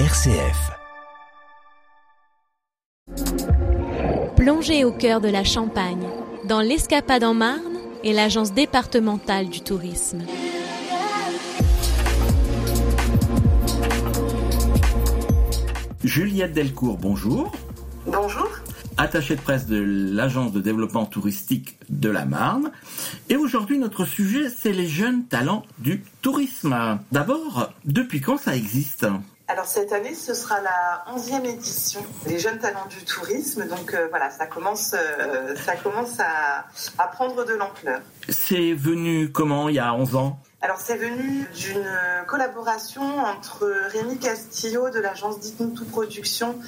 RCF. Plongez au cœur de la Champagne, dans l'Escapade en Marne et l'Agence départementale du tourisme. Juliette Delcourt, bonjour. Bonjour. Attachée de presse de l'Agence de développement touristique de la Marne. Et aujourd'hui, notre sujet, c'est les jeunes talents du tourisme. D'abord, depuis quand ça existe? Alors cette année, ce sera la 11e édition des jeunes talents du tourisme. Donc euh, voilà, ça commence, euh, ça commence à, à prendre de l'ampleur. C'est venu comment il y a 11 ans? Alors c'est venu d'une collaboration entre Rémi Castillo de l'agence Tout Production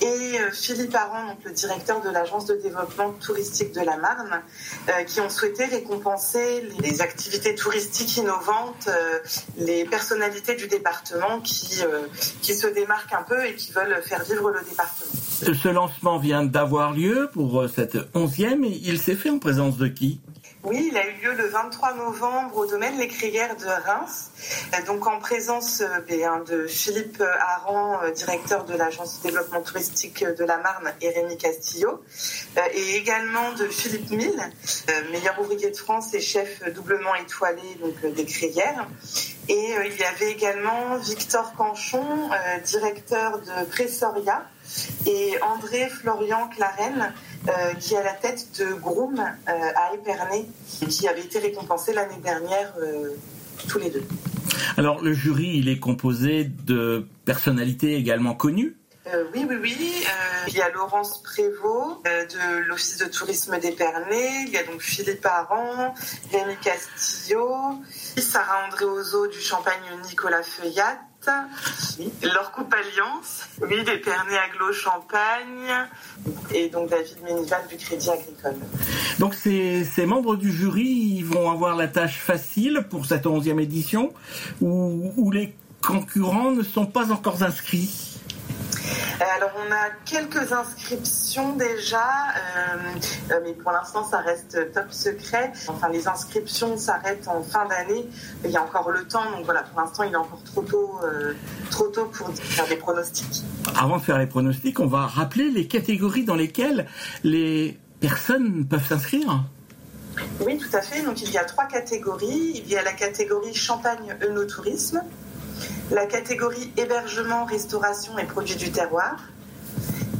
et euh, Philippe Aran, donc le directeur de l'agence de développement touristique de la Marne, euh, qui ont souhaité récompenser les activités touristiques innovantes, euh, les personnalités du département qui, qui se démarquent un peu et qui veulent faire vivre le département. Ce lancement vient d'avoir lieu pour cette onzième et il s'est fait en présence de qui? Oui, il a eu lieu le 23 novembre au domaine Les Crières de Reims, euh, donc en présence euh, ben, de Philippe Aran, euh, directeur de l'agence de développement touristique de la Marne, et Rémi Castillo, et également de Philippe Mille, meilleur ouvrier de France et chef doublement étoilé donc, des Crières. Et il y avait également Victor Canchon, directeur de Pressoria, et André Florian Clarenne, euh, qui est à la tête de Groom euh, à Épernay, qui avait été récompensé l'année dernière euh, tous les deux. Alors le jury, il est composé de personnalités également connues oui, oui, oui. il y a Laurence Prévost de l'Office de tourisme d'Épernay. Il y a donc Philippe Aran, Rémi Castillo, Sarah Andréozo du Champagne Nicolas Feuillat, leur coupe Alliance, oui, d'Épernay Aglo Champagne, et donc David Ménival du Crédit Agricole. Donc ces, membres du jury vont avoir la tâche facile pour cette onzième édition, où, les concurrents ne sont pas encore inscrits alors on a quelques inscriptions déjà, euh, euh, mais pour l'instant ça reste top secret. Enfin les inscriptions s'arrêtent en fin d'année. Il y a encore le temps, donc voilà, pour l'instant il est encore trop tôt, trop tôt pour faire des pronostics. Avant de faire les pronostics, on va rappeler les catégories dans lesquelles les personnes peuvent s'inscrire. Oui, tout à fait. Donc il y a trois catégories. Il y a la catégorie champagne œnotourisme, la catégorie hébergement, restauration et produits du terroir,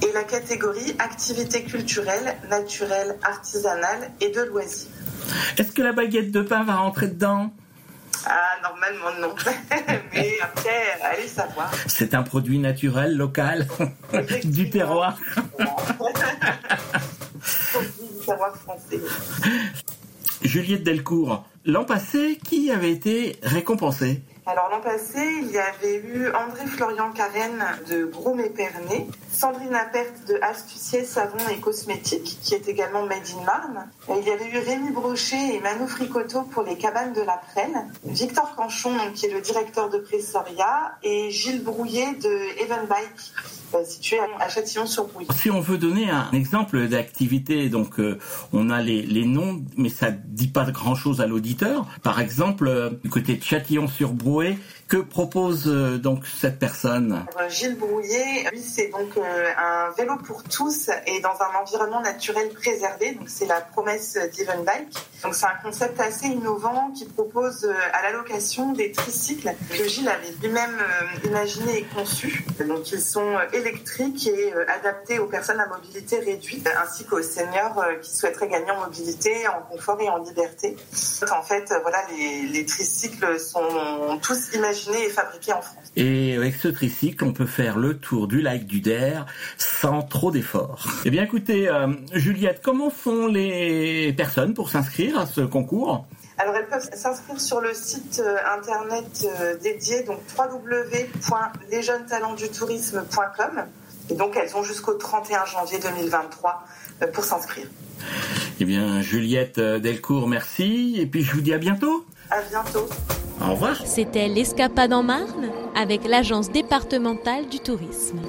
et la catégorie activités culturelles, naturelles, artisanales et de loisirs. Est-ce que la baguette de pain va rentrer dedans? Ah, normalement non. Mais après, allez savoir. C'est un produit naturel, local, du terroir. du terroir français. Juliette Delcourt, l'an passé, qui avait été récompensée alors l'an passé, il y avait eu André Florian Carène de Groom Épernay, Sandrine Apert de Astucier Savon et Cosmétiques, qui est également Made in Marne. Il y avait eu Rémi Brochet et Manu Fricoto pour les cabanes de la Prenne, Victor Canchon, qui est le directeur de Pressoria, et Gilles Brouillet de Evenbike, euh, situé à Châtillon-sur-Brouille. Si on veut donner un exemple d'activité, donc euh, on a les, les, noms, mais ça dit pas grand-chose à l'auditeur. Par exemple, euh, du côté de Châtillon-sur-Brouille, que propose donc cette personne? Gilles Brouillet, lui, c'est donc un vélo pour tous et dans un environnement naturel préservé. Donc c'est la promesse d'Evenbike. Donc c'est un concept assez innovant qui propose à la location des tricycles que Gilles avait lui-même imaginé et conçu. Donc ils sont électrique et euh, adapté aux personnes à mobilité réduite, ainsi qu'aux seniors euh, qui souhaiteraient gagner en mobilité, en confort et en liberté. En fait, euh, voilà, les, tricycles sont tous imaginés et fabriqués en France. Et avec ce tricycle, on peut faire le tour du lac du Der sans trop d'efforts. Eh bien, écoutez, Juliette, comment font les personnes pour s'inscrire à ce concours? Alors elles peuvent s'inscrire sur le site internet dédié, donc www.lesjeunestalentsdutourisme.com. Et donc elles ont jusqu'au 31 janvier 2023 pour s'inscrire. Eh bien, Juliette Delcourt, merci. Et puis je vous dis à bientôt. À bientôt. Au revoir. C'était l'Escapade en Marne avec l'Agence départementale du tourisme.